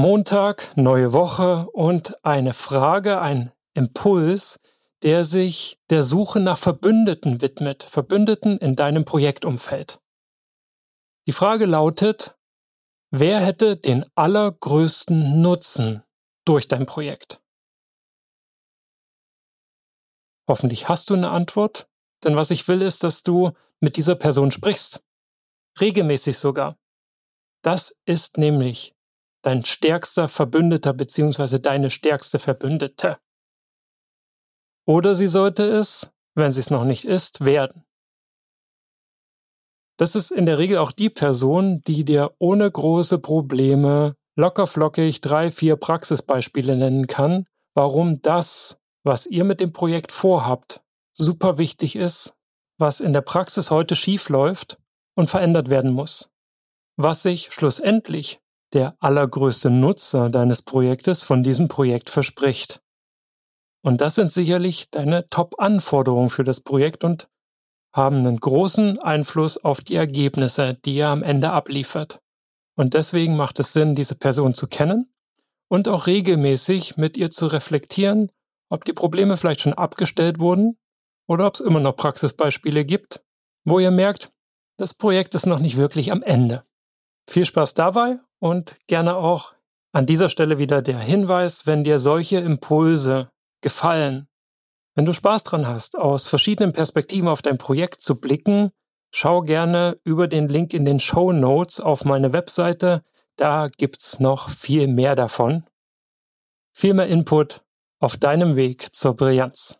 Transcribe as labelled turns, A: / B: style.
A: Montag, neue Woche und eine Frage, ein Impuls, der sich der Suche nach Verbündeten widmet, Verbündeten in deinem Projektumfeld. Die Frage lautet, wer hätte den allergrößten Nutzen durch dein Projekt? Hoffentlich hast du eine Antwort, denn was ich will ist, dass du mit dieser Person sprichst. Regelmäßig sogar. Das ist nämlich dein stärkster Verbündeter bzw. deine stärkste Verbündete. Oder sie sollte es, wenn sie es noch nicht ist, werden. Das ist in der Regel auch die Person, die dir ohne große Probleme lockerflockig drei, vier Praxisbeispiele nennen kann, warum das, was ihr mit dem Projekt vorhabt, super wichtig ist, was in der Praxis heute schief läuft und verändert werden muss. Was sich schlussendlich der allergrößte Nutzer deines Projektes von diesem Projekt verspricht. Und das sind sicherlich deine Top-Anforderungen für das Projekt und haben einen großen Einfluss auf die Ergebnisse, die ihr am Ende abliefert. Und deswegen macht es Sinn, diese Person zu kennen und auch regelmäßig mit ihr zu reflektieren, ob die Probleme vielleicht schon abgestellt wurden oder ob es immer noch Praxisbeispiele gibt, wo ihr merkt, das Projekt ist noch nicht wirklich am Ende. Viel Spaß dabei und gerne auch an dieser Stelle wieder der Hinweis, wenn dir solche Impulse gefallen, wenn du Spaß dran hast, aus verschiedenen Perspektiven auf dein Projekt zu blicken, schau gerne über den Link in den Show Notes auf meine Webseite. Da gibt's noch viel mehr davon. Viel mehr Input auf deinem Weg zur Brillanz.